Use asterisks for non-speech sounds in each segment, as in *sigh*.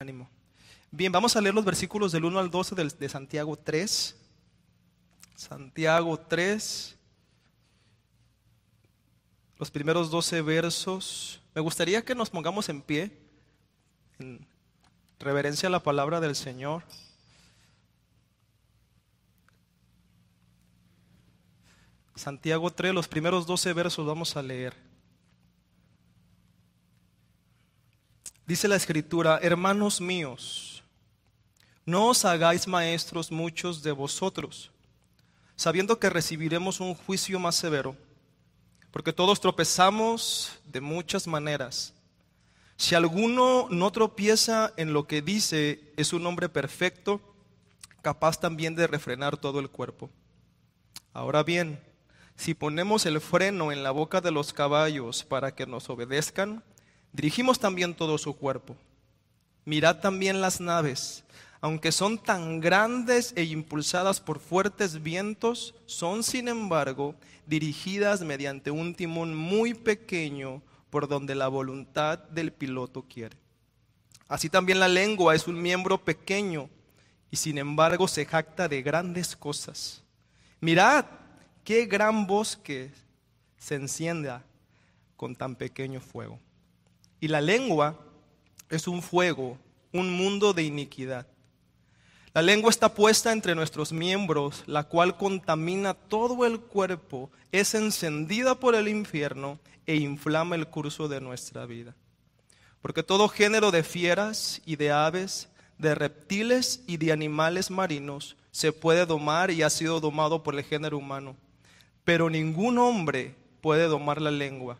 Ánimo. Bien, vamos a leer los versículos del 1 al 12 de, de Santiago 3. Santiago 3. Los primeros 12 versos. Me gustaría que nos pongamos en pie en reverencia a la palabra del Señor. Santiago 3, los primeros 12 versos vamos a leer. Dice la escritura, hermanos míos, no os hagáis maestros muchos de vosotros, sabiendo que recibiremos un juicio más severo, porque todos tropezamos de muchas maneras. Si alguno no tropieza en lo que dice, es un hombre perfecto, capaz también de refrenar todo el cuerpo. Ahora bien, si ponemos el freno en la boca de los caballos para que nos obedezcan, dirigimos también todo su cuerpo. Mirad también las naves, aunque son tan grandes e impulsadas por fuertes vientos, son sin embargo dirigidas mediante un timón muy pequeño por donde la voluntad del piloto quiere. Así también la lengua es un miembro pequeño y sin embargo se jacta de grandes cosas. Mirad qué gran bosque se encienda con tan pequeño fuego. Y la lengua es un fuego, un mundo de iniquidad. La lengua está puesta entre nuestros miembros, la cual contamina todo el cuerpo, es encendida por el infierno e inflama el curso de nuestra vida. Porque todo género de fieras y de aves, de reptiles y de animales marinos se puede domar y ha sido domado por el género humano pero ningún hombre puede domar la lengua.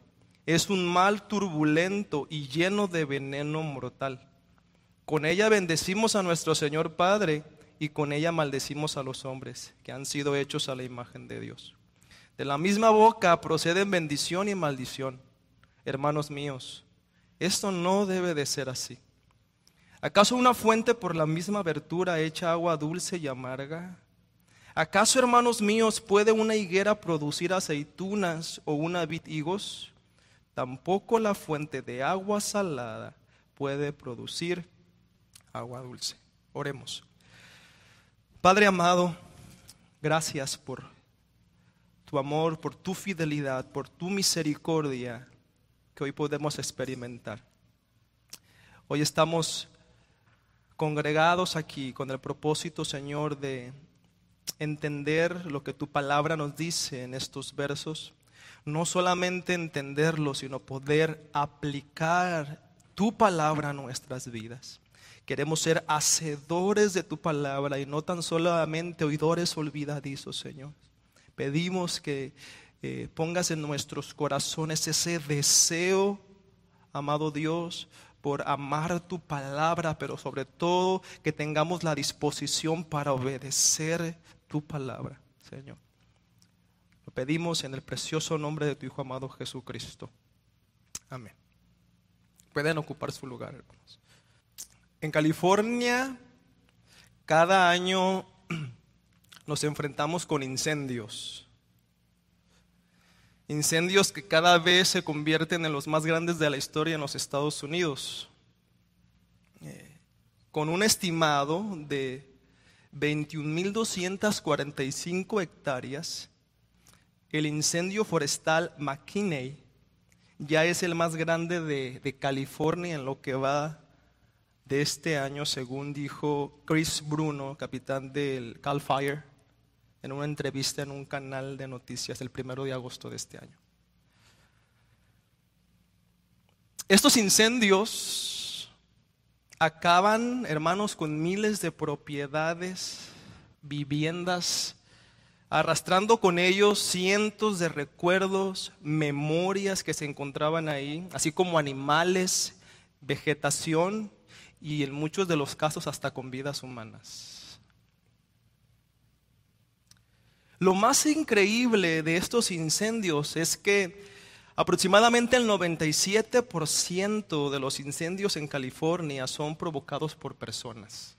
Es un mal turbulento y lleno de veneno mortal. Con ella bendecimos a nuestro Señor Padre y con ella maldecimos a los hombres que han sido hechos a la imagen de Dios. De la misma boca proceden bendición y maldición. Hermanos míos, esto no debe de ser así. ¿Acaso una fuente por la misma abertura echa agua dulce y amarga? ¿Acaso, hermanos míos, puede una higuera producir aceitunas o una vid higos? Tampoco la fuente de agua salada puede producir agua dulce. Oremos. Padre amado, gracias por tu amor, por tu fidelidad, por tu misericordia que hoy podemos experimentar. Hoy estamos congregados aquí con el propósito, Señor, de entender lo que tu palabra nos dice en estos versos, no solamente entenderlo, sino poder aplicar tu palabra a nuestras vidas. Queremos ser hacedores de tu palabra y no tan solamente oidores olvidadizos, Señor. Pedimos que eh, pongas en nuestros corazones ese deseo, amado Dios, por amar tu palabra, pero sobre todo que tengamos la disposición para obedecer tu palabra, Señor. Pedimos en el precioso nombre de tu Hijo amado Jesucristo. Amén. Pueden ocupar su lugar, hermanos. En California, cada año *clears throat* nos enfrentamos con incendios. Incendios que cada vez se convierten en los más grandes de la historia en los Estados Unidos. Eh, con un estimado de 21.245 hectáreas, el incendio forestal McKinney ya es el más grande de, de, California en lo que va de este año, según dijo Chris Bruno, capitán del Cal Fire, en una entrevista en un canal de noticias el primero de agosto de este año. Estos incendios acaban, hermanos, con miles de propiedades, viviendas, arrastrando con ellos cientos de recuerdos, memorias que se encontraban ahí, así como animales, vegetación y en muchos de los casos hasta con vidas humanas. Lo más increíble de estos incendios es que Aproximadamente el 97% de los incendios en California son provocados por personas.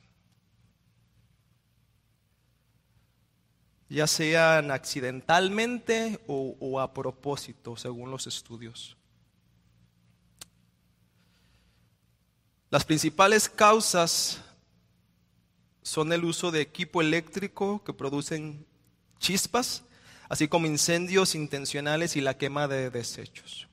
Ya sean accidentalmente o, a propósito, según los estudios. Las principales causas son el uso de equipo eléctrico que producen chispas, así como incendios intencionales y la quema de desechos.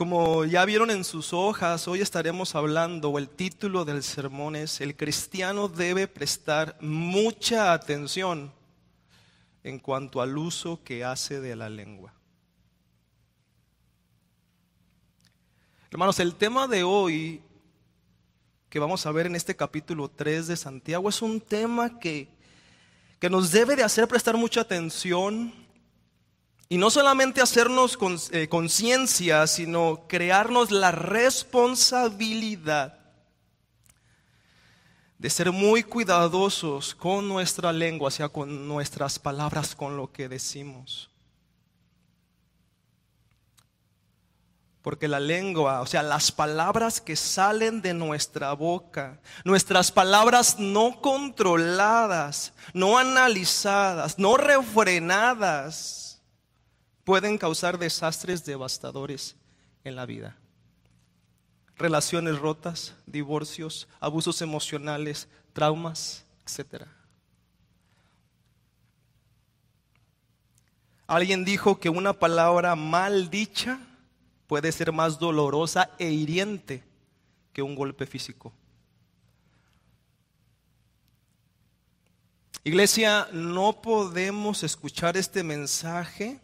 Como ya vieron en sus hojas, hoy estaremos hablando, o el título del sermón es, el cristiano debe prestar mucha atención en cuanto al uso que hace de la lengua. Hermanos, el tema de hoy que vamos a ver en este capítulo 3 de Santiago es un tema que, que nos debe de hacer prestar mucha atención y no solamente hacernos eh, conciencia, sino crearnos la responsabilidad de ser muy cuidadosos con nuestra lengua, o sea, con nuestras palabras, con lo que decimos. Porque la lengua, o sea, las palabras que salen de nuestra boca, nuestras palabras no controladas, no analizadas, no refrenadas, pueden causar desastres devastadores en la vida. Relaciones rotas, divorcios, abusos emocionales, traumas, etc. Alguien dijo que una palabra mal dicha puede ser más dolorosa e hiriente que un golpe físico. Iglesia, no podemos escuchar este mensaje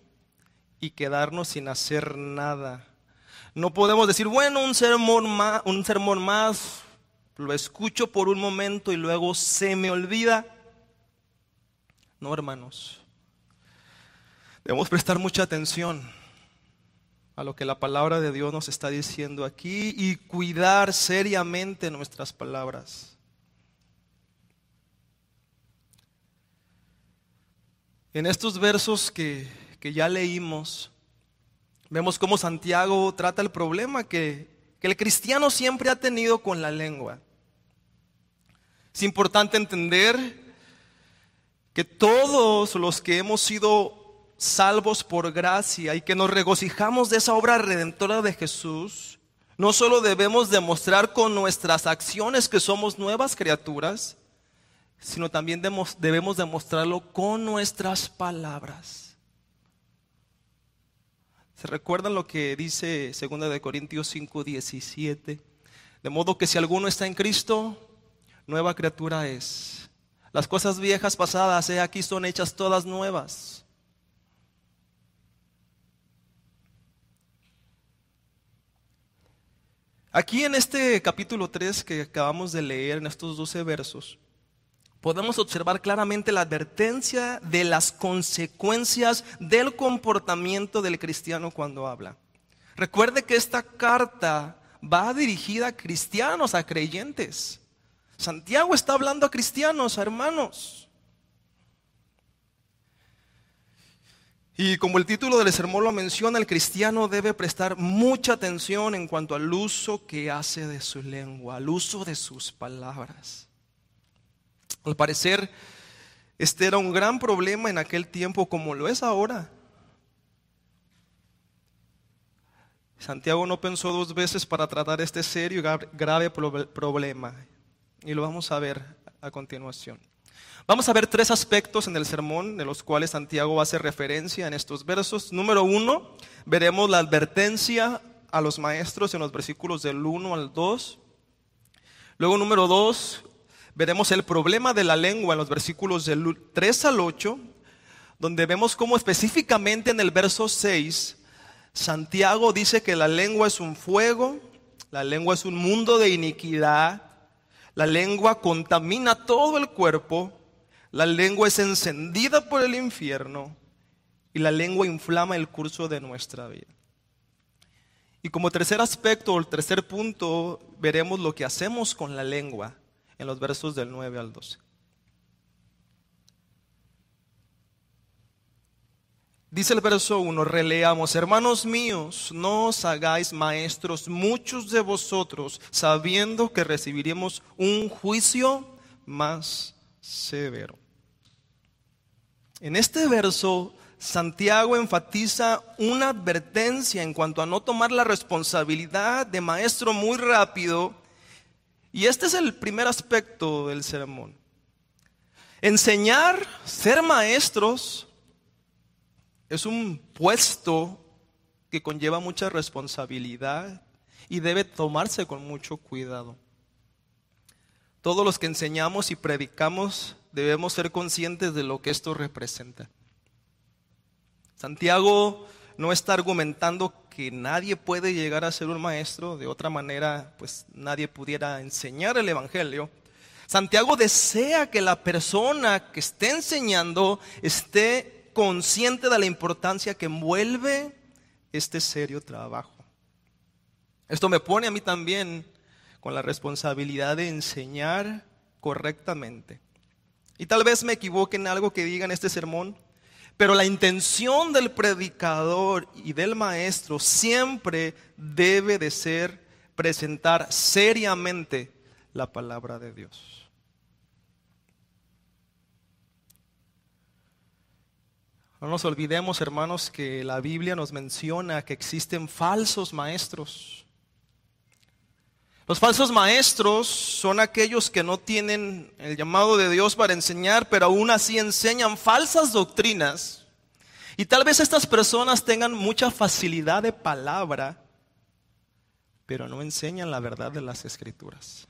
y quedarnos sin hacer nada. No podemos decir, bueno, un sermón más, un sermón más lo escucho por un momento y luego se me olvida. No, hermanos. Debemos prestar mucha atención a lo que la palabra de Dios nos está diciendo aquí y cuidar seriamente nuestras palabras. En estos versos que, que ya leímos, vemos cómo Santiago trata el problema que, que el cristiano siempre ha tenido con la lengua. Es importante entender que todos los que hemos sido salvos por gracia y que nos regocijamos de esa obra redentora de Jesús, no solo debemos demostrar con nuestras acciones que somos nuevas criaturas, sino también debemos demostrarlo con nuestras palabras. ¿Se recuerdan lo que dice 2 de Corintios 5, 17? De modo que si alguno está en Cristo, nueva criatura es. Las cosas viejas pasadas, aquí, son hechas todas nuevas. Aquí en este capítulo 3 que acabamos de leer, en estos 12 versos, podemos observar claramente la advertencia de las consecuencias del comportamiento del cristiano cuando habla. Recuerde que esta carta va dirigida a cristianos, a creyentes. Santiago está hablando a cristianos, a hermanos. Y como el título del sermón lo menciona, el cristiano debe prestar mucha atención en cuanto al uso que hace de su lengua, al uso de sus palabras. Al parecer, este era un gran problema en aquel tiempo como lo es ahora. Santiago no pensó dos veces para tratar este serio y grave problema. Y lo vamos a ver a continuación. Vamos a ver tres aspectos en el sermón de los cuales Santiago hacer referencia en estos versos. Número uno, veremos la advertencia a los maestros en los versículos del 1 al 2. Luego, número dos, veremos el problema de la lengua en los versículos del 3 al 8, donde vemos cómo específicamente en el verso 6, Santiago dice que la lengua es un fuego, la lengua es un mundo de iniquidad, la lengua contamina todo el cuerpo la lengua es encendida por el infierno y la lengua inflama el curso de nuestra vida. Y como tercer aspecto o el tercer punto, veremos lo que hacemos con la lengua en los versos del 9 al 12. Dice el verso 1, releamos, hermanos míos, no os hagáis maestros muchos de vosotros, sabiendo que recibiremos un juicio más severo. En este verso, Santiago enfatiza una advertencia en cuanto a no tomar la responsabilidad de maestro muy rápido. Y este es el primer aspecto del sermón. Enseñar, ser maestros, es un puesto que conlleva mucha responsabilidad y debe tomarse con mucho cuidado. Todos los que enseñamos y predicamos debemos ser conscientes de lo que esto representa. Santiago no está argumentando que nadie puede llegar a ser un maestro, de otra manera pues nadie pudiera enseñar el Evangelio. Santiago desea que la persona que esté enseñando esté consciente de la importancia que envuelve este serio trabajo. Esto me pone a mí también con la responsabilidad de enseñar correctamente. Y tal vez me equivoque en algo que diga en este sermón, pero la intención del predicador y del maestro siempre debe de ser presentar seriamente la palabra de Dios. No nos olvidemos, hermanos, que la Biblia nos menciona que existen falsos maestros. Los falsos maestros son aquellos que no tienen el llamado de Dios para enseñar, pero aún así enseñan falsas doctrinas. Y tal vez estas personas tengan mucha facilidad de palabra, pero no enseñan la verdad de las escrituras.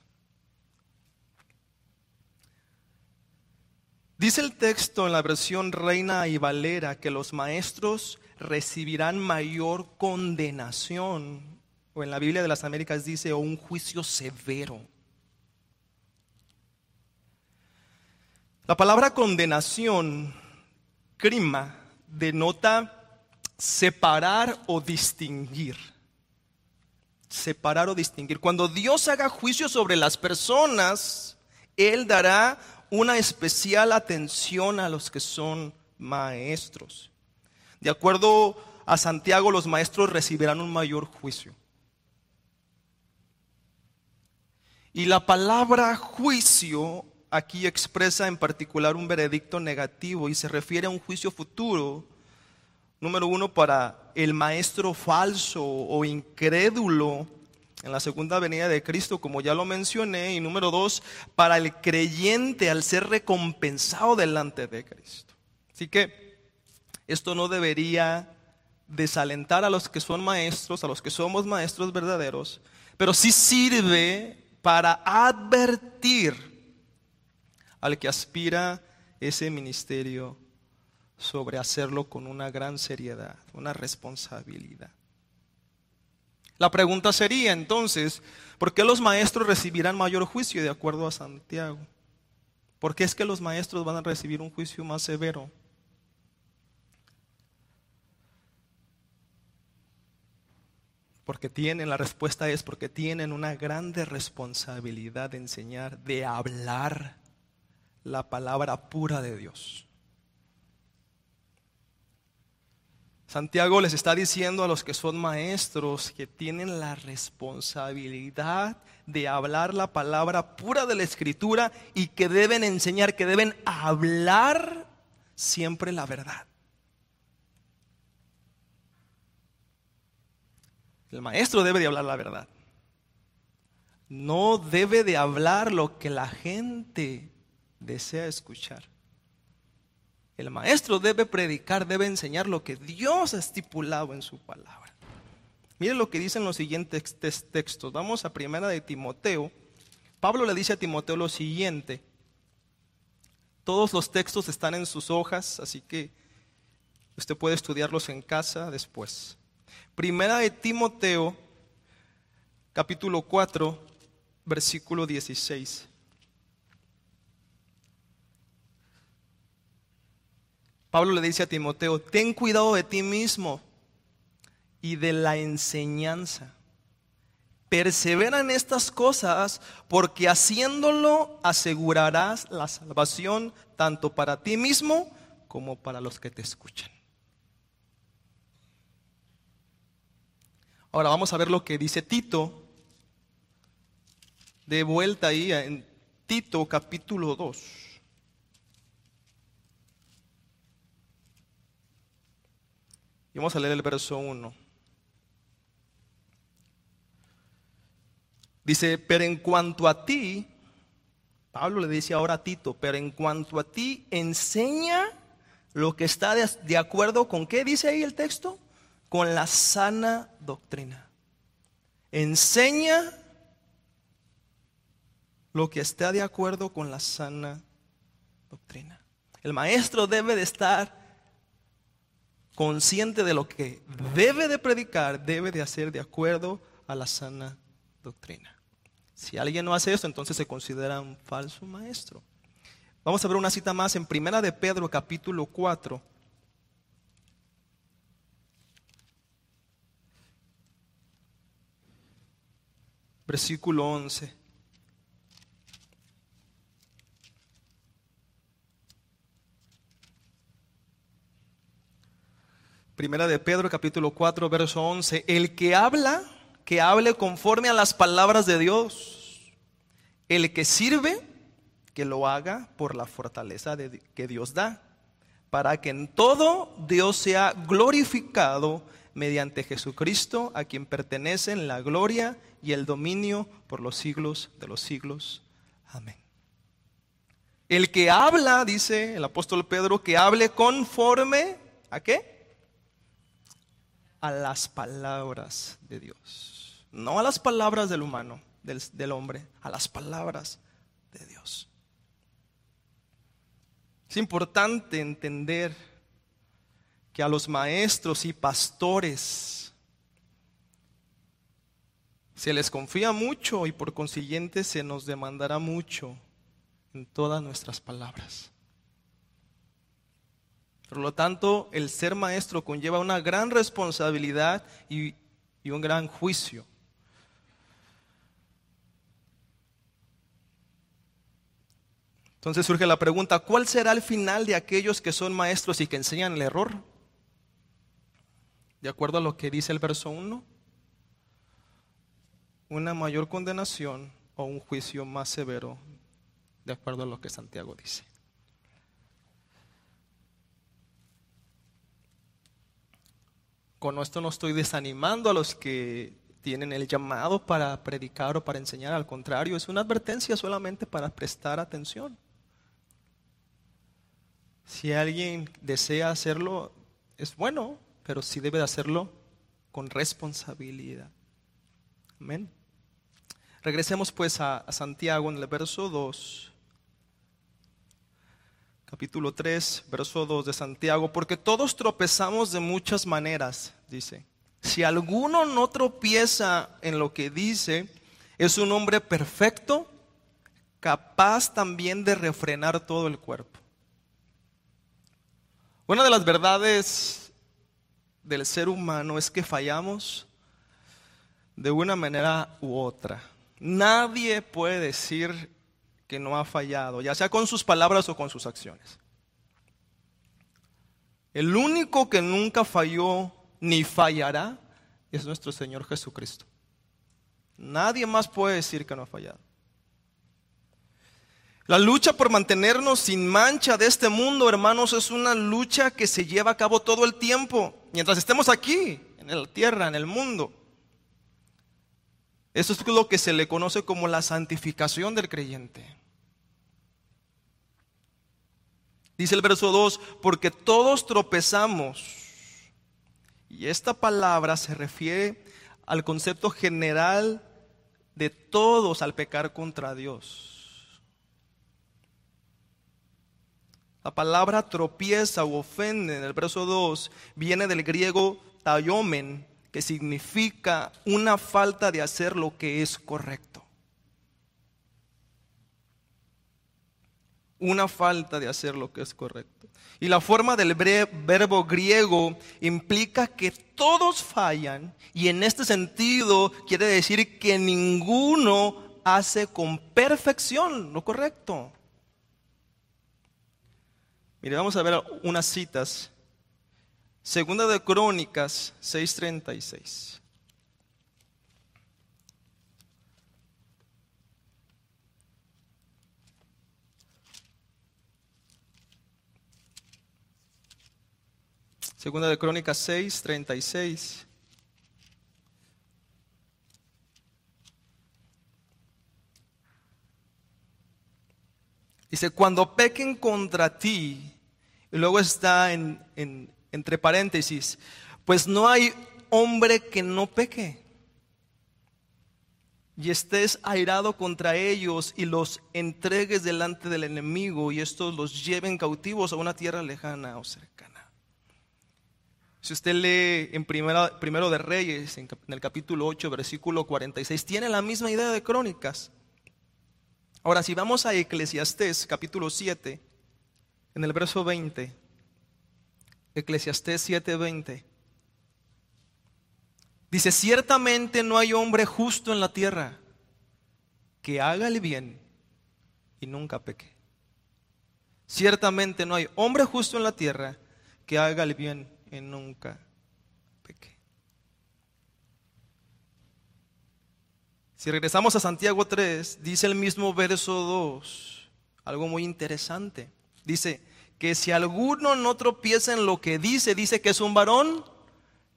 Dice el texto en la versión Reina y Valera que los maestros recibirán mayor condenación, o en la Biblia de las Américas dice, o un juicio severo. La palabra condenación, crima, denota separar o distinguir. Separar o distinguir. Cuando Dios haga juicio sobre las personas, Él dará una especial atención a los que son maestros. De acuerdo a Santiago, los maestros recibirán un mayor juicio. Y la palabra juicio aquí expresa en particular un veredicto negativo y se refiere a un juicio futuro, número uno, para el maestro falso o incrédulo en la segunda venida de Cristo, como ya lo mencioné, y número dos, para el creyente al ser recompensado delante de Cristo. Así que esto no debería desalentar a los que son maestros, a los que somos maestros verdaderos, pero sí sirve para advertir al que aspira ese ministerio sobre hacerlo con una gran seriedad, una responsabilidad. La pregunta sería entonces, ¿por qué los maestros recibirán mayor juicio de acuerdo a Santiago? ¿Por qué es que los maestros van a recibir un juicio más severo? Porque tienen, la respuesta es porque tienen una grande responsabilidad de enseñar, de hablar la palabra pura de Dios. Santiago les está diciendo a los que son maestros que tienen la responsabilidad de hablar la palabra pura de la escritura y que deben enseñar, que deben hablar siempre la verdad. El maestro debe de hablar la verdad. No debe de hablar lo que la gente desea escuchar. El maestro debe predicar, debe enseñar lo que Dios ha estipulado en su palabra. Miren lo que dicen los siguientes textos. Vamos a primera de Timoteo. Pablo le dice a Timoteo lo siguiente. Todos los textos están en sus hojas, así que usted puede estudiarlos en casa después. Primera de Timoteo, capítulo 4, versículo 16. Pablo le dice a Timoteo, ten cuidado de ti mismo y de la enseñanza. Persevera en estas cosas porque haciéndolo asegurarás la salvación tanto para ti mismo como para los que te escuchan. Ahora vamos a ver lo que dice Tito. De vuelta ahí en Tito capítulo 2. Y vamos a leer el verso 1. Dice, pero en cuanto a ti, Pablo le dice ahora a Tito, pero en cuanto a ti, enseña lo que está de, acuerdo con qué dice ahí el texto, con la sana doctrina. Enseña lo que está de acuerdo con la sana doctrina. El maestro debe de estar consciente de lo que debe de predicar, debe de hacer de acuerdo a la sana doctrina. Si alguien no hace esto, entonces se considera un falso maestro. Vamos a ver una cita más en Primera de Pedro, capítulo 4. Versículo 11. Primera de Pedro capítulo 4 verso 11, el que habla, que hable conforme a las palabras de Dios. El que sirve, que lo haga por la fortaleza de, que Dios da, para que en todo Dios sea glorificado mediante Jesucristo, a quien pertenecen la gloria y el dominio por los siglos de los siglos. Amén. El que habla, dice el apóstol Pedro, que hable conforme a qué? a las palabras de Dios. No a las palabras del humano, del, hombre, a las palabras de Dios. Es importante entender que a los maestros y pastores se les confía mucho y por consiguiente se nos demandará mucho en todas nuestras palabras. Por lo tanto, el ser maestro conlleva una gran responsabilidad y, un gran juicio. Entonces surge la pregunta, ¿cuál será el final de aquellos que son maestros y que enseñan el error? De acuerdo a lo que dice el verso 1, una mayor condenación o un juicio más severo, de acuerdo a lo que Santiago dice. Con esto no estoy desanimando a los que tienen el llamado para predicar o para enseñar, al contrario, es una advertencia solamente para prestar atención. Si alguien desea hacerlo, es bueno, pero sí debe de hacerlo con responsabilidad. Amén. Regresemos pues a, a Santiago en el verso 2 capítulo 3, verso 2 de Santiago, porque todos tropezamos de muchas maneras, dice. Si alguno no tropieza en lo que dice, es un hombre perfecto, capaz también de refrenar todo el cuerpo. Una de las verdades del ser humano es que fallamos de una manera u otra. Nadie puede decir que no ha fallado, ya sea con sus palabras o con sus acciones. El único que nunca falló ni fallará es nuestro Señor Jesucristo. Nadie más puede decir que no ha fallado. La lucha por mantenernos sin mancha de este mundo, hermanos, es una lucha que se lleva a cabo todo el tiempo, mientras estemos aquí, en la tierra, en el mundo. Eso es lo que se le conoce como la santificación del creyente. Dice el verso 2, porque todos tropezamos. Y esta palabra se refiere al concepto general de todos al pecar contra Dios. La palabra tropieza o ofende en el verso 2 viene del griego tayomen, que significa una falta de hacer lo que es correcto. Una falta de hacer lo que es correcto. Y la forma del verbo griego implica que todos fallan y en este sentido quiere decir que ninguno hace con perfección lo correcto. Mire, vamos a ver unas citas. Segunda de Crónicas 6:36. Segunda de Crónicas 6, 36. Dice, cuando pequen contra ti, y luego está en, entre paréntesis, pues no hay hombre que no peque. Y estés airado contra ellos y los entregues delante del enemigo y estos los lleven cautivos a una tierra lejana o cercana. Si usted lee en primera, primero de Reyes, en, el capítulo 8, versículo 46, tiene la misma idea de crónicas. Ahora, si vamos a Eclesiastés, capítulo 7, en el verso 20, Eclesiastés 7:20. Dice, ciertamente no hay hombre justo en la tierra que haga el bien y nunca peque. Ciertamente no hay hombre justo en la tierra que haga el bien y nunca peque. Si regresamos a Santiago 3, dice el mismo verso 2, algo muy interesante. Dice, que si alguno no tropieza en lo que dice, dice que es un varón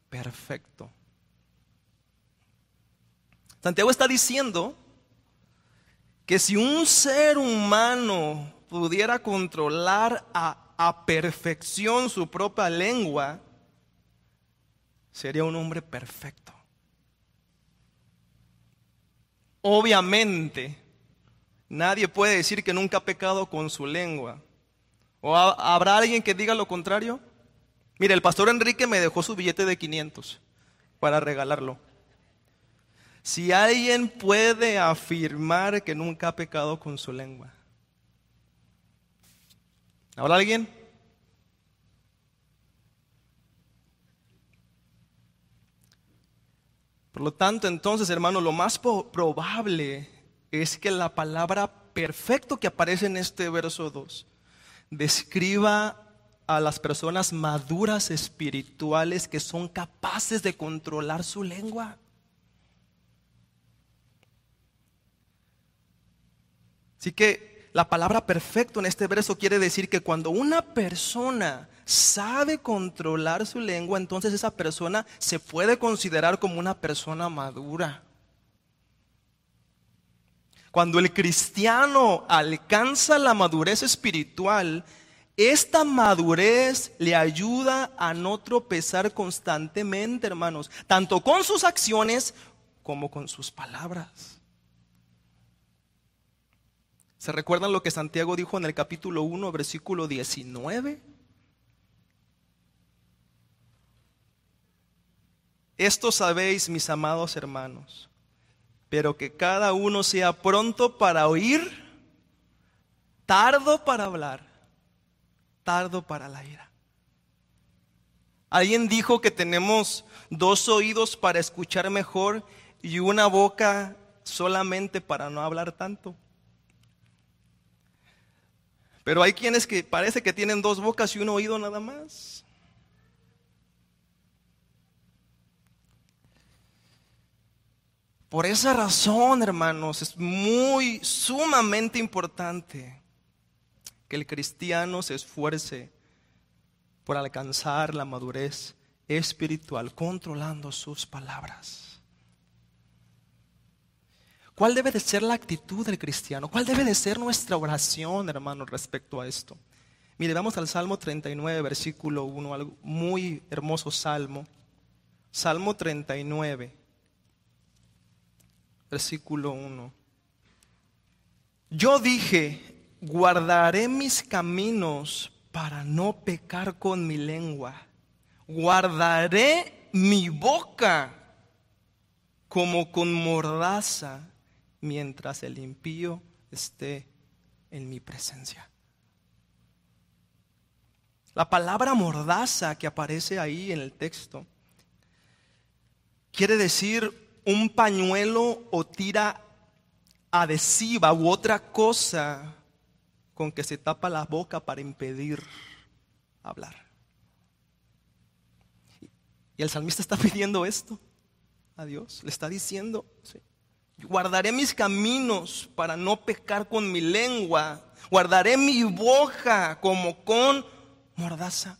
perfecto. Santiago está diciendo que si un ser humano pudiera controlar a, a perfección su propia lengua, sería un hombre perfecto. Obviamente, nadie puede decir que nunca ha pecado con su lengua. ¿O habrá alguien que diga lo contrario? Mire, el pastor Enrique me dejó su billete de 500 para regalarlo. Si alguien puede afirmar que nunca ha pecado con su lengua. ¿Habrá alguien? Por lo tanto, entonces, hermano, lo más probable es que la palabra perfecto que aparece en este verso 2 describa a las personas maduras espirituales que son capaces de controlar su lengua. Así que la palabra perfecto en este verso quiere decir que cuando una persona sabe controlar su lengua, entonces esa persona se puede considerar como una persona madura. Cuando el cristiano alcanza la madurez espiritual, esta madurez le ayuda a no tropezar constantemente, hermanos, tanto con sus acciones como con sus palabras. ¿Se recuerdan lo que Santiago dijo en el capítulo 1, versículo 19? Esto sabéis, mis amados hermanos pero que cada uno sea pronto para oír, tardo para hablar, tardo para la ira. Alguien dijo que tenemos dos oídos para escuchar mejor y una boca solamente para no hablar tanto. Pero hay quienes que parece que tienen dos bocas y un oído nada más. Por esa razón, hermanos, es muy sumamente importante que el cristiano se esfuerce por alcanzar la madurez espiritual, controlando sus palabras. ¿Cuál debe de ser la actitud del cristiano? ¿Cuál debe de ser nuestra oración, hermanos, respecto a esto? Mire, vamos al Salmo 39, versículo 1, algo muy hermoso salmo. Salmo 39 versículo 1. Yo dije, guardaré mis caminos para no pecar con mi lengua. Guardaré mi boca como con mordaza mientras el impío esté en mi presencia. La palabra mordaza que aparece ahí en el texto quiere decir un pañuelo o tira adhesiva u otra cosa con que se tapa la boca para impedir hablar. Y el salmista está *laughs* pidiendo esto a Dios, le está diciendo, guardaré mis caminos para no pecar con mi lengua, guardaré mi boca como con mordaza.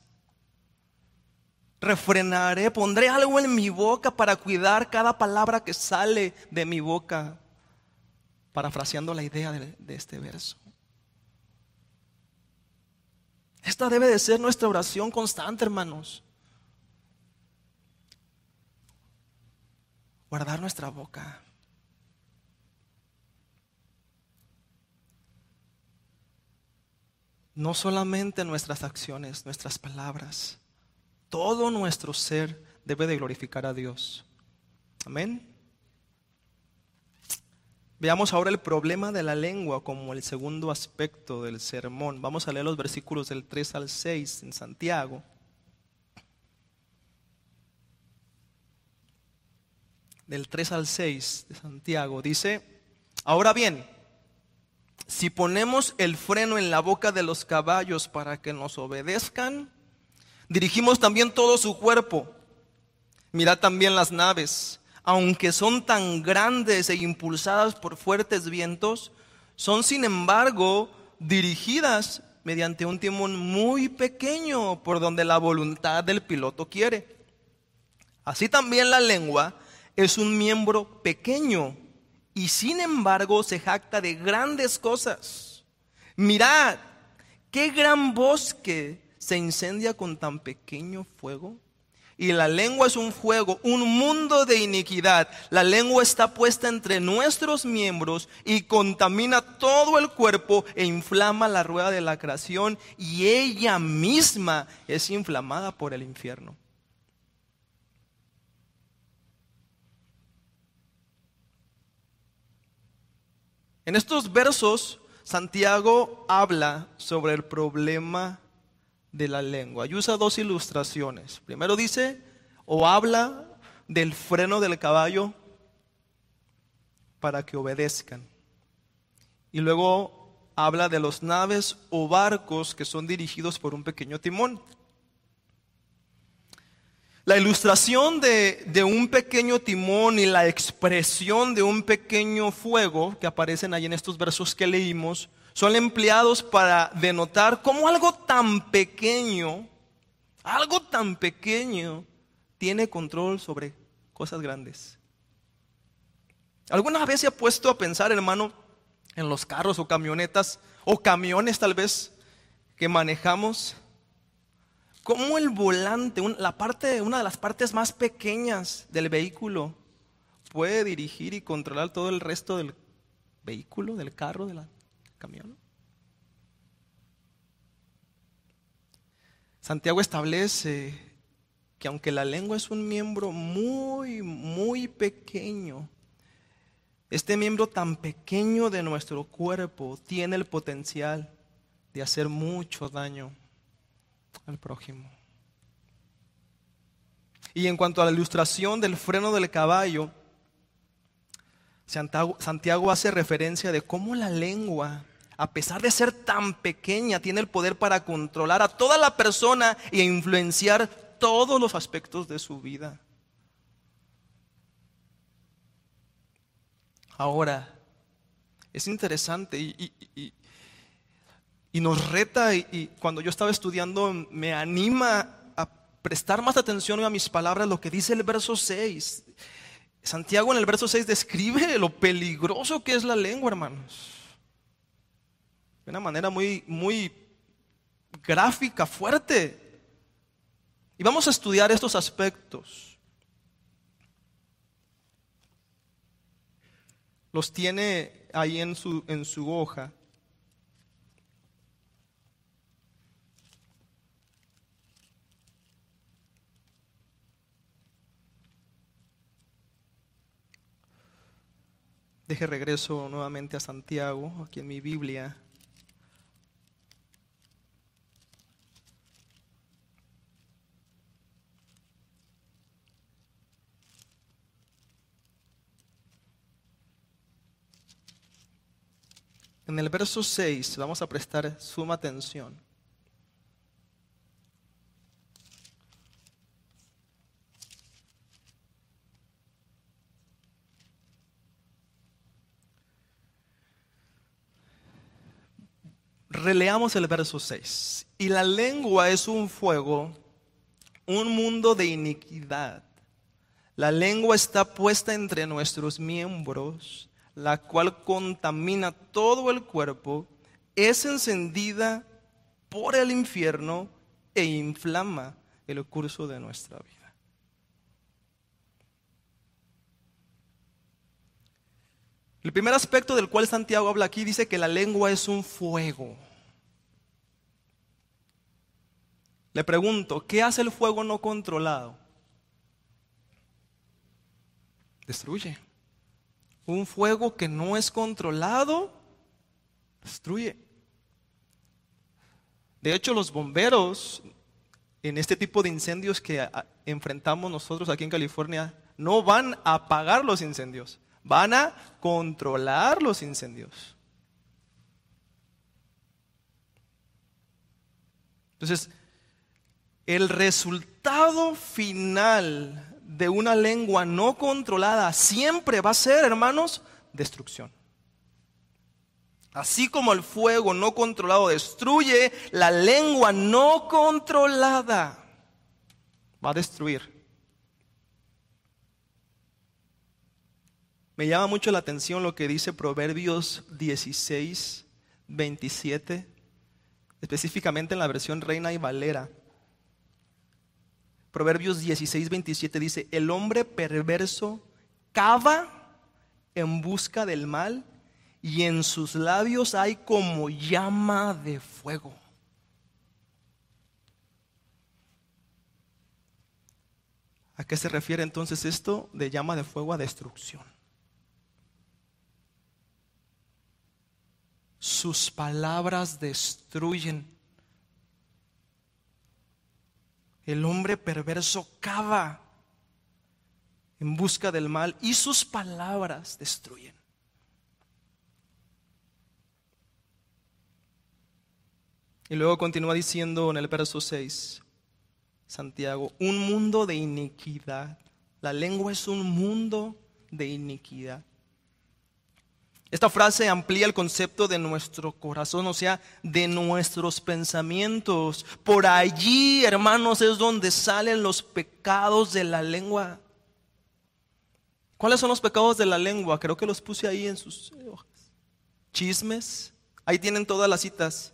Refrenaré, pondré algo en mi boca para cuidar cada palabra que sale de mi boca, parafraseando la idea de, este verso. Esta debe de ser nuestra oración constante, hermanos. Guardar nuestra boca. No solamente nuestras acciones, nuestras palabras, todo nuestro ser debe de glorificar a Dios. Amén. Veamos ahora el problema de la lengua como el segundo aspecto del sermón. Vamos a leer los versículos del 3 al 6 en Santiago. Del 3 al 6 de Santiago dice, ahora bien, si ponemos el freno en la boca de los caballos para que nos obedezcan, dirigimos también todo su cuerpo. Mirad también las naves aunque son tan grandes e impulsadas por fuertes vientos, son sin embargo dirigidas mediante un timón muy pequeño por donde la voluntad del piloto quiere. Así también la lengua es un miembro pequeño y sin embargo se jacta de grandes cosas. Mirad, qué gran bosque se incendia con tan pequeño fuego y la lengua es un fuego, un mundo de iniquidad. La lengua está puesta entre nuestros miembros y contamina todo el cuerpo e inflama la rueda de la creación y ella misma es inflamada por el infierno. En estos versos, Santiago habla sobre el problema de la lengua. Y usa dos ilustraciones. Primero dice, o habla del freno del caballo para que obedezcan. Y luego habla de los naves o barcos que son dirigidos por un pequeño timón. La ilustración de, de, un pequeño timón y la expresión de un pequeño fuego que aparecen ahí en estos versos que leímos son empleados para denotar cómo algo tan pequeño, algo tan pequeño, tiene control sobre cosas grandes. ¿Alguna vez se ha puesto a pensar, hermano, en los carros o camionetas o camiones tal vez que manejamos? ¿Cómo el volante, la parte, una de las partes más pequeñas del vehículo, puede dirigir y controlar todo el resto del vehículo, del carro, de la camión. Santiago establece que aunque la lengua es un miembro muy, muy pequeño, este miembro tan pequeño de nuestro cuerpo tiene el potencial de hacer mucho daño al prójimo. Y en cuanto a la ilustración del freno del caballo, Santiago, hace referencia de cómo la lengua a pesar de ser tan pequeña, tiene el poder para controlar a toda la persona e influenciar todos los aspectos de su vida. Ahora, es interesante y, nos reta y, cuando yo estaba estudiando me anima a prestar más atención a mis palabras lo que dice el verso 6. Santiago en el verso 6 describe lo peligroso que es la lengua, hermanos de una manera muy, muy gráfica, fuerte. Y vamos a estudiar estos aspectos. Los tiene ahí en su, en su hoja. Deje regreso nuevamente a Santiago, aquí en mi Biblia. En el verso 6 vamos a prestar suma atención. Releamos el verso 6. Y la lengua es un fuego, un mundo de iniquidad. La lengua está puesta entre nuestros miembros, la cual contamina todo el cuerpo, es encendida por el infierno e inflama el curso de nuestra vida. El primer aspecto del cual Santiago habla aquí dice que la lengua es un fuego. Le pregunto, ¿qué hace el fuego no controlado? Destruye. Un fuego que no es controlado, destruye. De hecho, los bomberos en este tipo de incendios que enfrentamos nosotros aquí en California no van a apagar los incendios, van a controlar los incendios. Entonces, el resultado final de una lengua no controlada siempre va a ser, hermanos, destrucción. Así como el fuego no controlado destruye, la lengua no controlada va a destruir. Me llama mucho la atención lo que dice Proverbios 16, 27, específicamente en la versión Reina y Valera. Proverbios 16, 27 dice, el hombre perverso cava en busca del mal y en sus labios hay como llama de fuego. ¿A qué se refiere entonces esto de llama de fuego a destrucción? Sus palabras destruyen El hombre perverso cava en busca del mal y sus palabras destruyen. Y luego continúa diciendo en el verso 6, Santiago, un mundo de iniquidad. La lengua es un mundo de iniquidad. Esta frase amplía el concepto de nuestro corazón, o sea, de nuestros pensamientos. Por allí, hermanos, es donde salen los pecados de la lengua. ¿Cuáles son los pecados de la lengua? Creo que los puse ahí en sus hojas. Chismes. Ahí tienen todas las citas.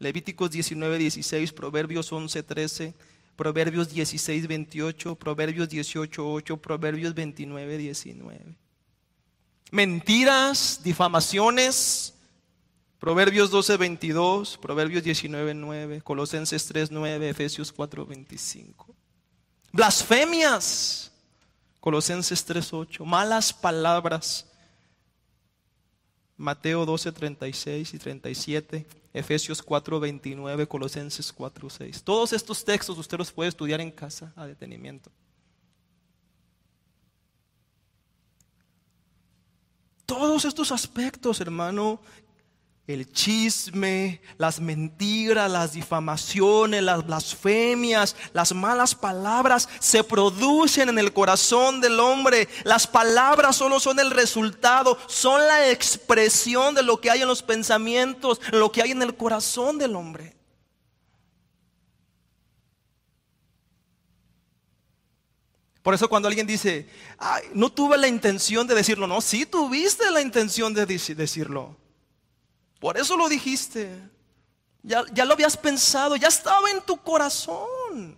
Levíticos 19, 16, Proverbios 11, 13, Proverbios 16, 28, Proverbios 18, 8, Proverbios 29, 19 mentiras, difamaciones. Proverbios 12, 22, Proverbios 19, 9, Colosenses 3, 9, Efesios 4, 25. Blasfemias, Colosenses 3, 8. Malas palabras, Mateo 12, 36 y 37, Efesios 4, 29, Colosenses 4, 6. Todos estos textos usted los puede estudiar en casa a detenimiento. Todos estos aspectos, hermano, el chisme, las mentiras, las difamaciones, las blasfemias, las malas palabras se producen en el corazón del hombre. Las palabras solo son el resultado, son la expresión de lo que hay en los pensamientos, lo que hay en el corazón del hombre. Por eso cuando alguien dice, no tuve la intención de decirlo, no, sí tuviste la intención de decirlo. Por eso lo dijiste. Ya, lo habías pensado, ya estaba en tu corazón.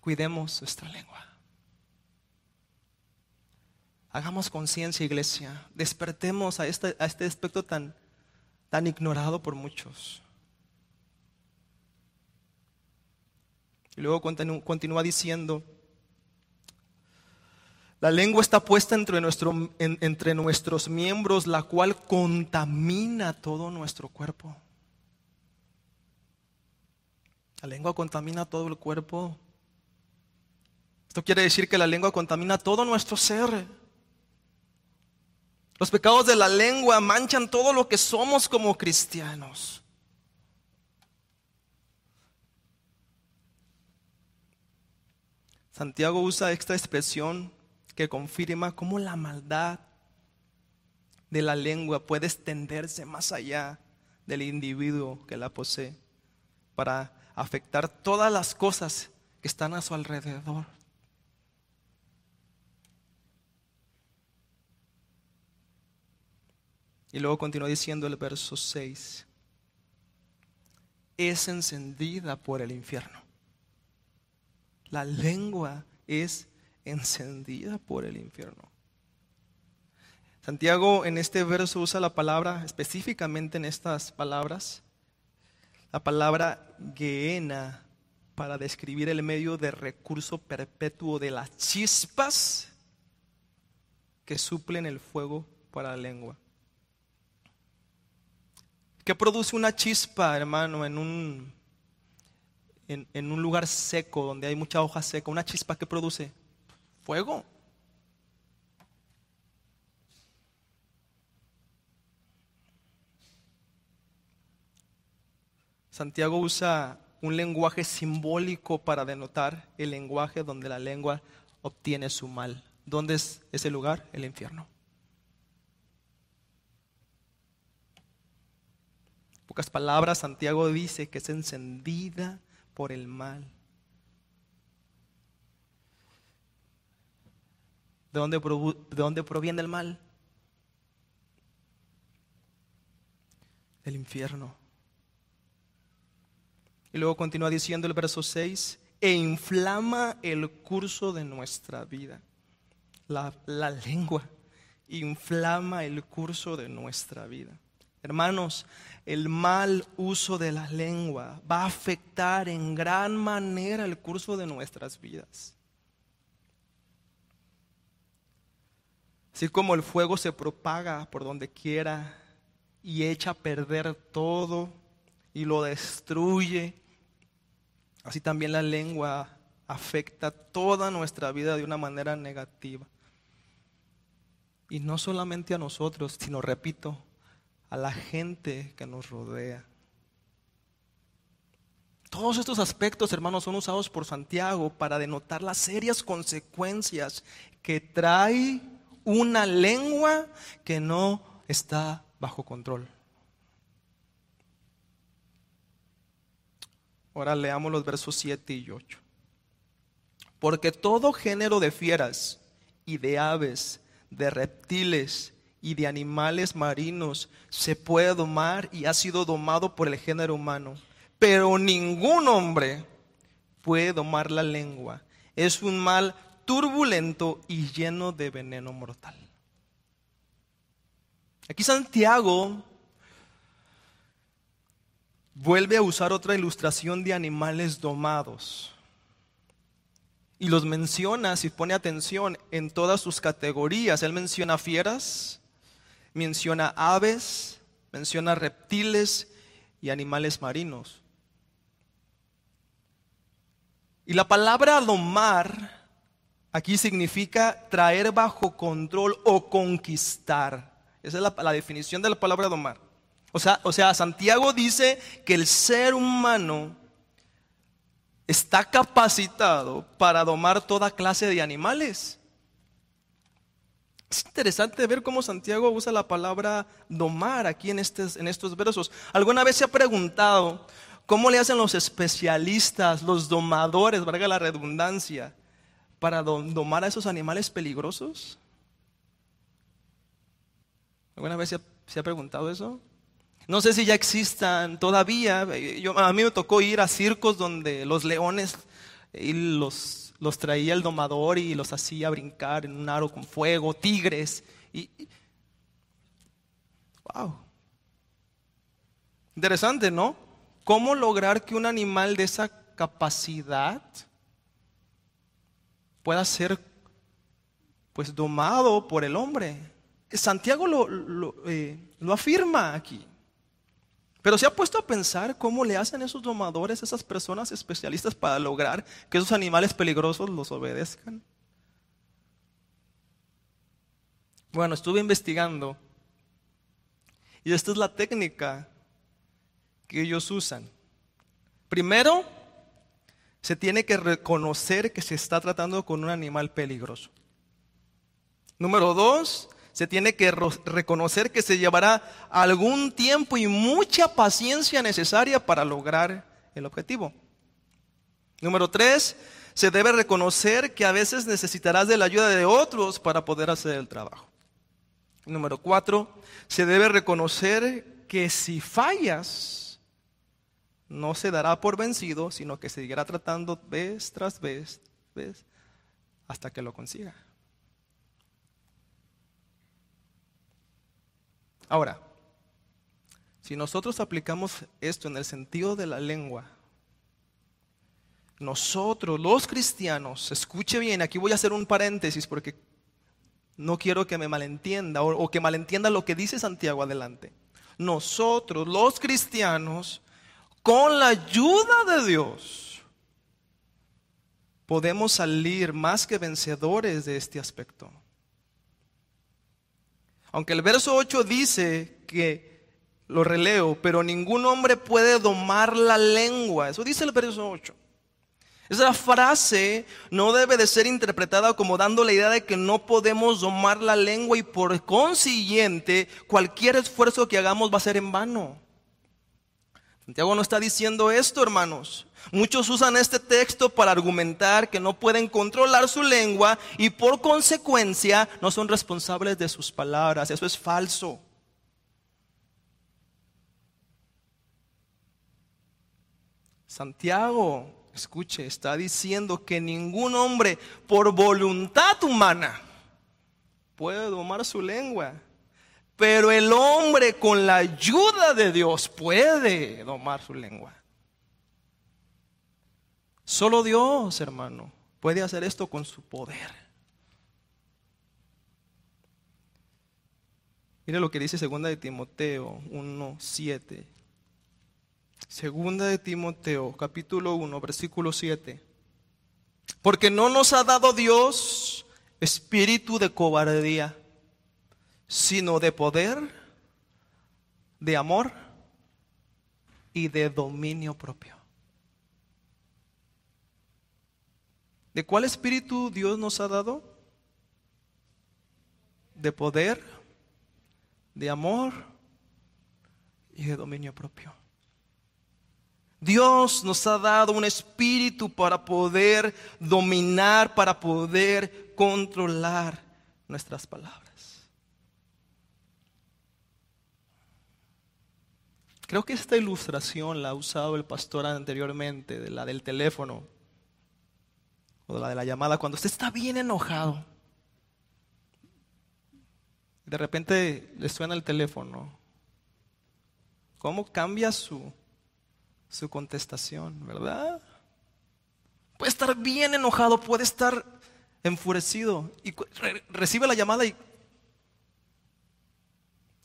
Cuidemos nuestra lengua. Hagamos conciencia, iglesia. Despertemos a este, a este aspecto tan, tan ignorado por muchos. Y luego continúa diciendo, la lengua está puesta entre, nuestro, entre nuestros miembros, la cual contamina todo nuestro cuerpo. La lengua contamina todo el cuerpo. Esto quiere decir que la lengua contamina todo nuestro ser. Los pecados de la lengua manchan todo lo que somos como cristianos. Santiago usa esta expresión que confirma cómo la maldad de la lengua puede extenderse más allá del individuo que la posee para afectar todas las cosas que están a su alrededor. Y luego continúa diciendo el verso 6, es encendida por el infierno. La lengua es encendida por el infierno. Santiago en este verso usa la palabra, específicamente en estas palabras, la palabra geena para describir el medio de recurso perpetuo de las chispas que suplen el fuego para la lengua. ¿Qué produce una chispa, hermano, en un, en, un lugar seco, donde hay mucha hoja seca? ¿Una chispa qué produce? Fuego. Santiago usa un lenguaje simbólico para denotar el lenguaje donde la lengua obtiene su mal. ¿Dónde es ese lugar? El infierno. En pocas palabras, Santiago dice que es encendida por el mal. ¿De dónde, de dónde proviene el mal? Del infierno. Y luego continúa diciendo el verso 6, e inflama el curso de nuestra vida. La, la, lengua inflama el curso de nuestra vida. Hermanos, el mal uso de la lengua va a afectar en gran manera el curso de nuestras vidas. Así como el fuego se propaga por donde quiera y echa a perder todo y lo destruye, Así también la lengua afecta toda nuestra vida de una manera negativa. Y no solamente a nosotros, sino, repito, a la gente que nos rodea. Todos estos aspectos, hermanos, son usados por Santiago para denotar las serias consecuencias que trae una lengua que no está bajo control. Ahora leamos los versos 7 y 8. Porque todo género de fieras y de aves, de reptiles y de animales marinos se puede domar y ha sido domado por el género humano. Pero ningún hombre puede domar la lengua. Es un mal turbulento y lleno de veneno mortal. Aquí Santiago vuelve a usar otra ilustración de animales domados. Y los menciona, si pone atención, en todas sus categorías. Él menciona fieras, menciona aves, menciona reptiles y animales marinos. Y la palabra domar aquí significa traer bajo control o conquistar. Esa es la, definición de la palabra domar. O sea, o sea, Santiago dice que el ser humano está capacitado para domar toda clase de animales. Es interesante ver cómo Santiago usa la palabra domar aquí en, estos, versos. ¿Alguna vez se ha preguntado cómo le hacen los especialistas, los domadores, valga la redundancia, para domar a esos animales peligrosos? ¿Alguna vez se ha preguntado eso? No sé si ya existan todavía. A mí me tocó ir a circos donde los leones y los, los traía el domador y los hacía brincar en un aro con fuego, tigres. Y, wow. Interesante, ¿no? ¿Cómo lograr que un animal de esa capacidad pueda ser pues domado por el hombre? Santiago lo, lo, eh, lo afirma aquí. Pero se ha puesto a pensar cómo le hacen esos domadores, esas personas especialistas para lograr que esos animales peligrosos los obedezcan. Bueno, estuve investigando y esta es la técnica que ellos usan. Primero, se tiene que reconocer que se está tratando con un animal peligroso. Número dos, se tiene que reconocer que se llevará algún tiempo y mucha paciencia necesaria para lograr el objetivo. Número tres, se debe reconocer que a veces necesitarás de la ayuda de otros para poder hacer el trabajo. Número cuatro, se debe reconocer que si fallas, no se dará por vencido, sino que seguirá tratando vez tras vez, vez hasta que lo consiga. Ahora, si nosotros aplicamos esto en el sentido de la lengua, nosotros los cristianos, escuche bien, aquí voy a hacer un paréntesis porque no quiero que me malentienda o, que malentienda lo que dice Santiago adelante. Nosotros los cristianos, con la ayuda de Dios, podemos salir más que vencedores de este aspecto. Aunque el verso 8 dice que, lo releo, pero ningún hombre puede domar la lengua. Eso dice el verso 8. Esa frase no debe de ser interpretada como dando la idea de que no podemos domar la lengua y por consiguiente cualquier esfuerzo que hagamos va a ser en vano. Santiago no está diciendo esto, hermanos. Muchos usan este texto para argumentar que no pueden controlar su lengua y por consecuencia no son responsables de sus palabras. Eso es falso. Santiago, escuche, está diciendo que ningún hombre por voluntad humana puede domar su lengua. Pero el hombre con la ayuda de Dios puede domar su lengua. Solo Dios, hermano, puede hacer esto con su poder. Mire lo que dice segunda de Timoteo 1:7. Segunda de Timoteo, capítulo 1, versículo 7. Porque no nos ha dado Dios espíritu de cobardía, sino de poder, de amor y de dominio propio. ¿De cuál espíritu Dios nos ha dado? De poder, de amor y de dominio propio. Dios nos ha dado un espíritu para poder dominar, para poder controlar nuestras palabras. Creo que esta ilustración la ha usado el pastor anteriormente, de la del teléfono o la de la llamada, cuando usted está bien enojado, de repente le suena el teléfono, ¿cómo cambia su, su contestación, verdad? Puede estar bien enojado, puede estar enfurecido y recibe la llamada y...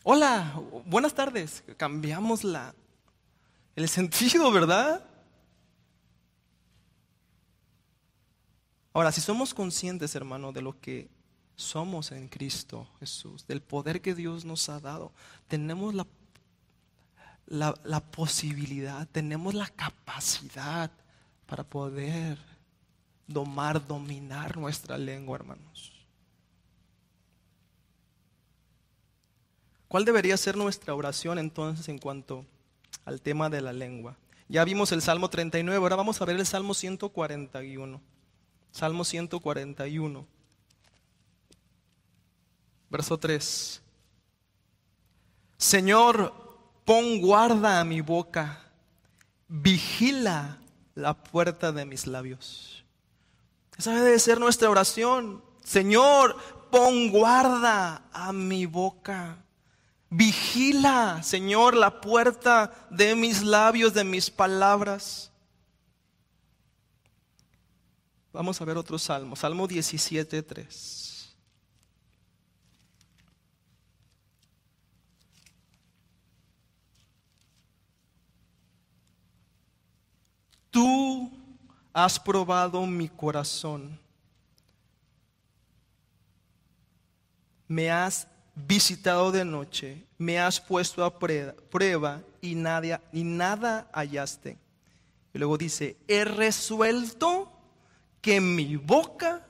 Hola, buenas tardes. Cambiamos la, el sentido, ¿verdad? Ahora, si somos conscientes, hermano, de lo que somos en Cristo Jesús, del poder que Dios nos ha dado, tenemos la, la, posibilidad, tenemos la capacidad para poder domar, dominar nuestra lengua, hermanos. ¿Cuál debería ser nuestra oración entonces en cuanto al tema de la lengua? Ya vimos el Salmo 39, ahora vamos a ver el Salmo 141. Salmo 141, verso 3. Señor, pon guarda a mi boca, vigila la puerta de mis labios. Esa debe ser nuestra oración. Señor, pon guarda a mi boca. Vigila, Señor, la puerta de mis labios, de mis palabras. Vamos a ver otro salmo, Salmo 17, 3. Tú has probado mi corazón. Me has visitado de noche, me has puesto a prueba y, nadie, y nada hallaste. Y luego dice, he resuelto que mi boca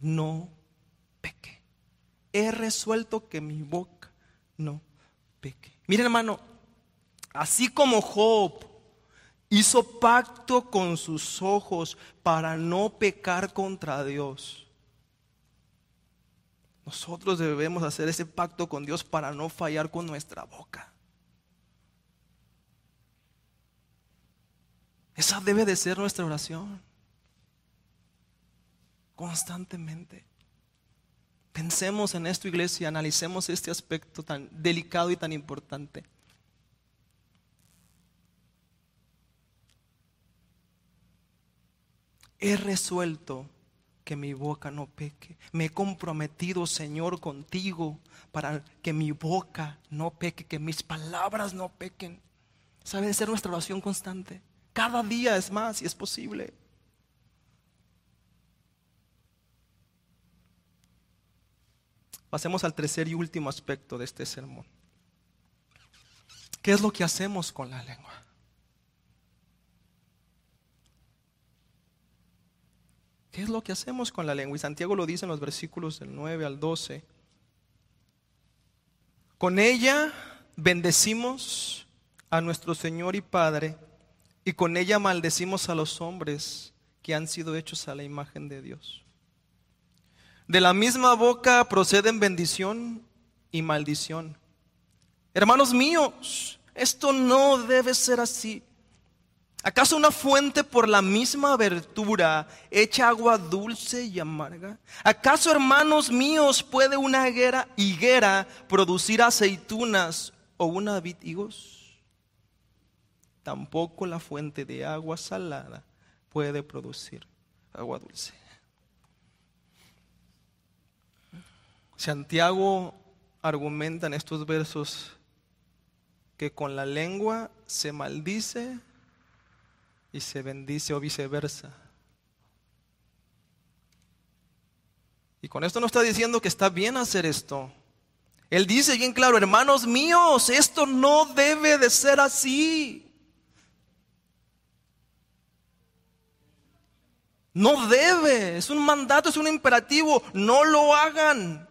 no peque. he resuelto que mi boca no peque. Miren hermano, así como Job hizo pacto con sus ojos para no pecar contra Dios, nosotros debemos hacer ese pacto con Dios para no fallar con nuestra boca. Esa debe de ser nuestra oración. Constantemente. Pensemos en esto, iglesia, analicemos este aspecto tan delicado y tan importante. He resuelto que mi boca no peque. Me he comprometido, Señor, contigo para que mi boca no peque, que mis palabras no pequen. Sabe ser nuestra oración constante. Cada día es más y es posible. Pasemos al tercer y último aspecto de este sermón. ¿Qué es lo que hacemos con la lengua? ¿Qué es lo que hacemos con la lengua? Y Santiago lo dice en los versículos del 9 al 12. Con ella bendecimos a nuestro Señor y Padre y con ella maldecimos a los hombres que han sido hechos a la imagen de Dios. De la misma boca proceden bendición y maldición. Hermanos míos, esto no debe ser así. ¿Acaso una fuente por la misma abertura echa agua dulce y amarga? ¿Acaso, hermanos míos, puede una higuera, higuera producir aceitunas o una vid higos? tampoco la fuente de agua salada puede producir agua dulce. Santiago argumenta en estos versos que con la lengua se maldice y se bendice o viceversa. Y con esto no está diciendo que está bien hacer esto. Él dice bien claro, hermanos míos, esto no debe de ser así. No debe, es un mandato, es un imperativo, no lo hagan.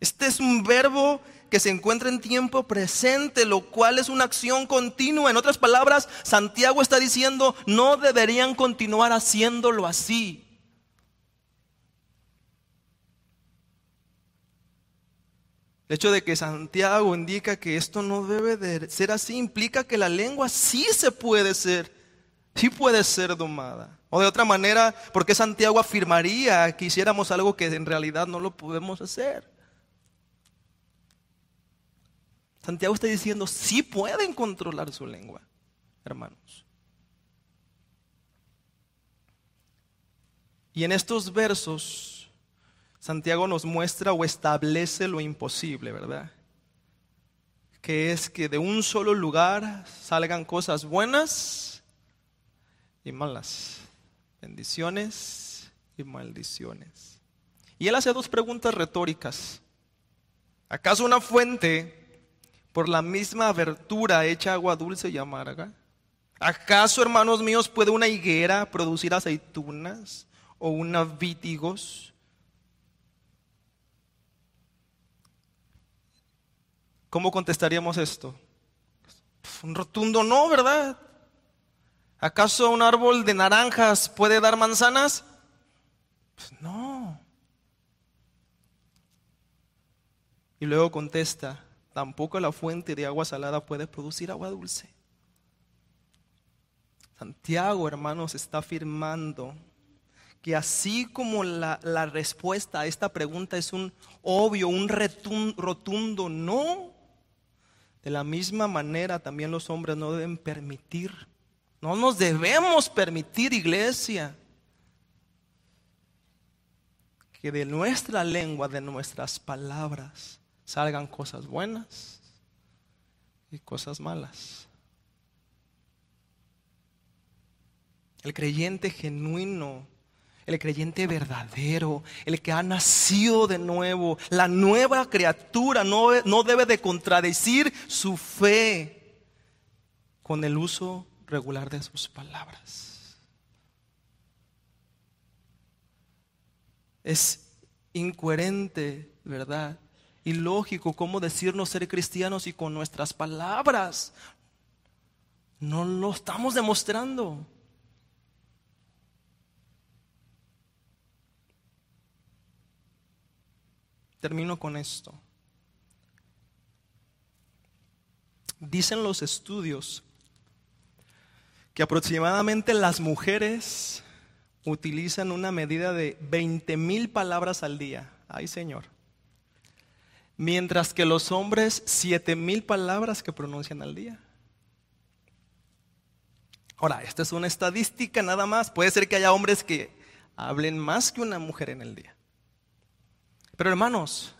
Este es un verbo que se encuentra en tiempo presente, lo cual es una acción continua. En otras palabras, Santiago está diciendo, no deberían continuar haciéndolo así. El hecho de que Santiago indica que esto no debe de ser así implica que la lengua sí se puede ser, sí puede ser domada. O de otra manera, ¿por qué Santiago afirmaría que hiciéramos algo que en realidad no lo podemos hacer? Santiago está diciendo, sí pueden controlar su lengua, hermanos. Y en estos versos, Santiago nos muestra o establece lo imposible, ¿verdad? Que es que de un solo lugar salgan cosas buenas y malas bendiciones y maldiciones. Y él hace dos preguntas retóricas. ¿Acaso una fuente por la misma abertura echa agua dulce y amarga? ¿Acaso, hermanos míos, puede una higuera producir aceitunas o una vítigos? ¿Cómo contestaríamos esto? Un rotundo no, ¿verdad? ¿Acaso un árbol de naranjas puede dar manzanas? Pues no. Y luego contesta, tampoco la fuente de agua salada puede producir agua dulce. Santiago, hermanos, está afirmando que así como la, la, respuesta a esta pregunta es un obvio, un rotundo no, de la misma manera también los hombres no deben permitir no nos debemos permitir, iglesia, que de nuestra lengua, de nuestras palabras, salgan cosas buenas y cosas malas. El creyente genuino, el creyente verdadero, el que ha nacido de nuevo, la nueva criatura no, no debe de contradecir su fe con el uso regular de sus palabras. Es incoherente, ¿verdad? Ilógico cómo decirnos ser cristianos y con nuestras palabras no lo estamos demostrando. Termino con esto. Dicen los estudios que aproximadamente las mujeres utilizan una medida de 20 mil palabras al día. Ay Señor. Mientras que los hombres 7 mil palabras que pronuncian al día. Ahora, esta es una estadística nada más. Puede ser que haya hombres que hablen más que una mujer en el día. Pero hermanos,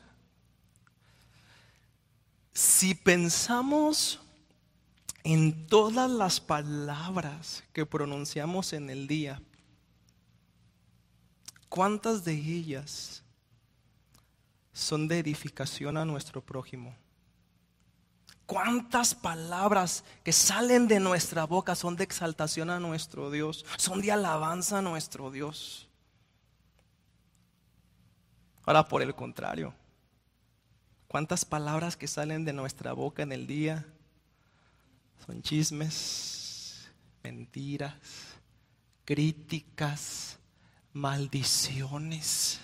si pensamos en todas las palabras que pronunciamos en el día, ¿cuántas de ellas son de edificación a nuestro prójimo? ¿Cuántas palabras que salen de nuestra boca son de exaltación a nuestro Dios? Son de alabanza a nuestro Dios. Ahora, por el contrario, ¿cuántas palabras que salen de nuestra boca en el día son chismes, mentiras, críticas, maldiciones.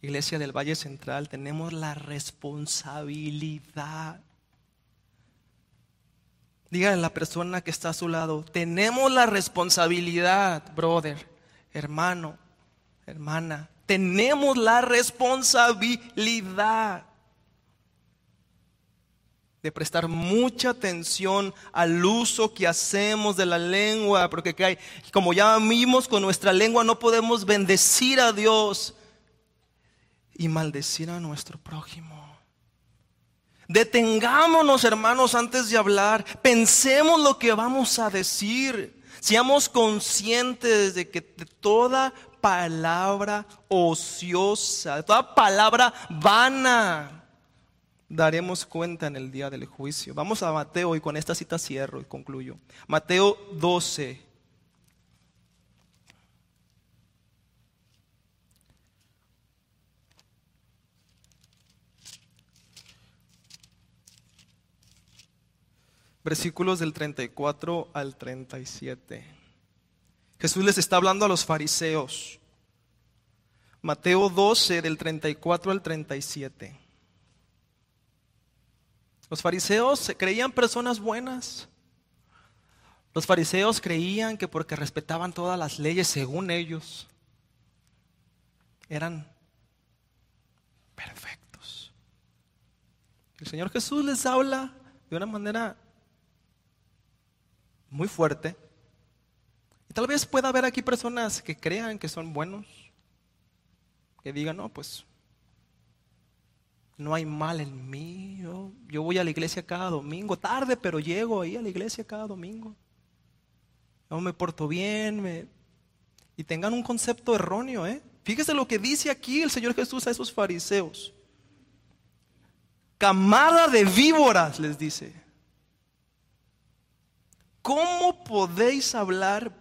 Iglesia del Valle Central, tenemos la responsabilidad. Dígale a la persona que está a su lado, tenemos la responsabilidad, brother, hermano, hermana, tenemos la responsabilidad de prestar mucha atención al uso que hacemos de la lengua, porque como ya vimos con nuestra lengua no podemos bendecir a Dios y maldecir a nuestro prójimo. Detengámonos, hermanos, antes de hablar. Pensemos lo que vamos a decir. Seamos conscientes de que toda palabra ociosa, toda palabra vana, daremos cuenta en el día del juicio. Vamos a Mateo y con esta cita cierro y concluyo. Mateo 12. Versículos del 34 al 37. Jesús les está hablando a los fariseos. Mateo 12 del 34 al 37. Los fariseos creían personas buenas. Los fariseos creían que porque respetaban todas las leyes según ellos, eran perfectos. El Señor Jesús les habla de una manera muy fuerte. Y tal vez pueda haber aquí personas que crean que son buenos, que digan, no, pues no hay mal en mí. Yo, voy a la iglesia cada domingo, tarde, pero llego ahí a la iglesia cada domingo. Yo me porto bien, y tengan un concepto erróneo, ¿eh? Fíjese lo que dice aquí el Señor Jesús a esos fariseos. Camada de víboras, les dice. ¿Cómo podéis hablar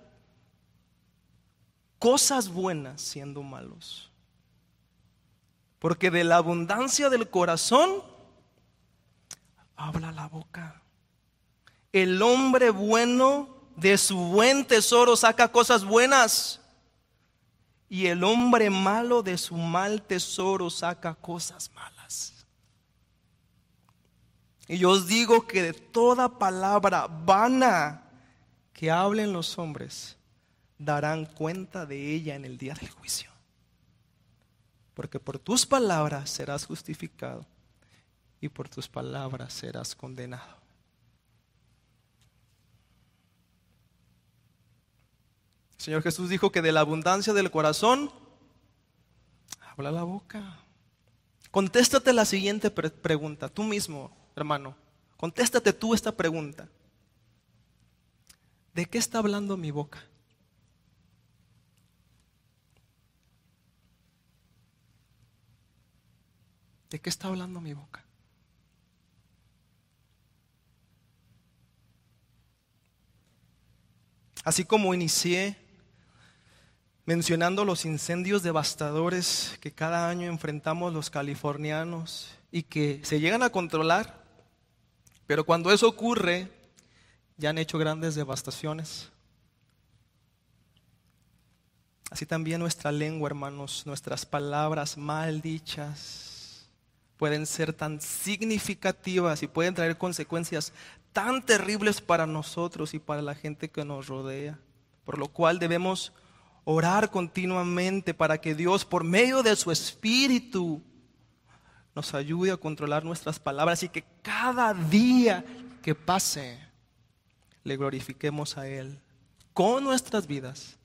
cosas buenas siendo malos? Porque de la abundancia del corazón habla la boca. El hombre bueno de su buen tesoro saca cosas buenas. Y el hombre malo de su mal tesoro saca cosas malas. Y yo os digo que de toda palabra vana que hablen los hombres, darán cuenta de ella en el día del juicio porque por tus palabras serás justificado y por tus palabras serás condenado. El Señor Jesús dijo que de la abundancia del corazón habla la boca. Contéstate la siguiente pregunta, tú mismo, hermano. Contéstate tú esta pregunta. ¿De qué está hablando mi boca? ¿De qué está hablando mi boca? Así como inicié mencionando los incendios devastadores que cada año enfrentamos los californianos y que se llegan a controlar, pero cuando eso ocurre, ya han hecho grandes devastaciones. Así también nuestra lengua, hermanos, nuestras palabras mal dichas pueden ser tan significativas y pueden traer consecuencias tan terribles para nosotros y para la gente que nos rodea. Por lo cual debemos orar continuamente para que Dios, por medio de su Espíritu, nos ayude a controlar nuestras palabras y que cada día que pase le glorifiquemos a Él con nuestras vidas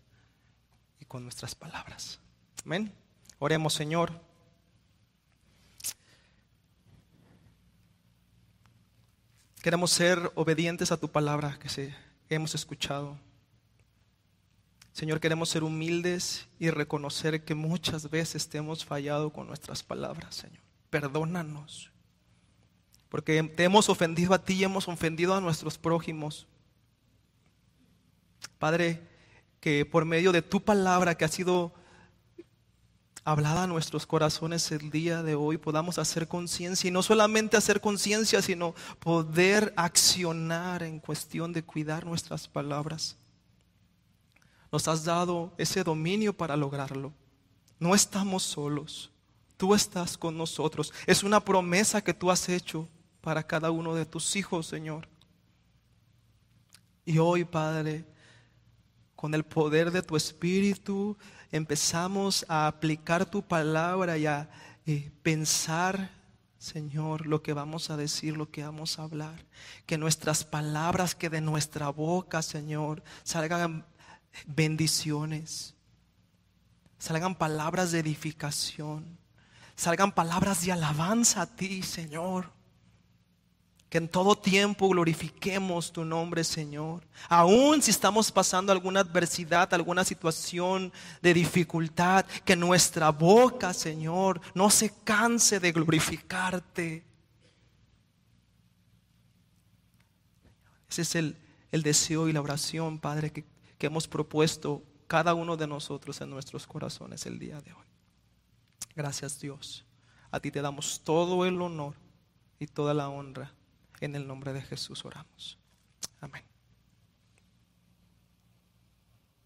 y con nuestras palabras. Amén. Oremos, Señor. Queremos ser obedientes a tu palabra que, hemos escuchado. Señor, queremos ser humildes y reconocer que muchas veces te hemos fallado con nuestras palabras, Señor. Perdónanos. Porque te hemos ofendido a ti y hemos ofendido a nuestros prójimos. Padre, que por medio de tu palabra que ha sido hablada a nuestros corazones el día de hoy podamos hacer conciencia y no solamente hacer conciencia, sino poder accionar en cuestión de cuidar nuestras palabras. Nos has dado ese dominio para lograrlo. No estamos solos. Tú estás con nosotros. Es una promesa que tú has hecho para cada uno de tus hijos, Señor. Y hoy, Padre, con el poder de tu Espíritu, empezamos a aplicar tu palabra y a eh, pensar, Señor, lo que vamos a decir, lo que vamos a hablar. Que nuestras palabras, que de nuestra boca, Señor, salgan bendiciones, salgan palabras de edificación, salgan palabras de alabanza a ti, Señor. Que en todo tiempo glorifiquemos tu nombre, Señor. Aún si estamos pasando alguna adversidad, alguna situación de dificultad, que nuestra boca, Señor, no se canse de glorificarte. Ese es el, el deseo y la oración, Padre, que que hemos propuesto cada uno de nosotros en nuestros corazones el día de hoy. Gracias Dios. A ti te damos todo el honor y toda la honra. En el nombre de Jesús oramos. Amén.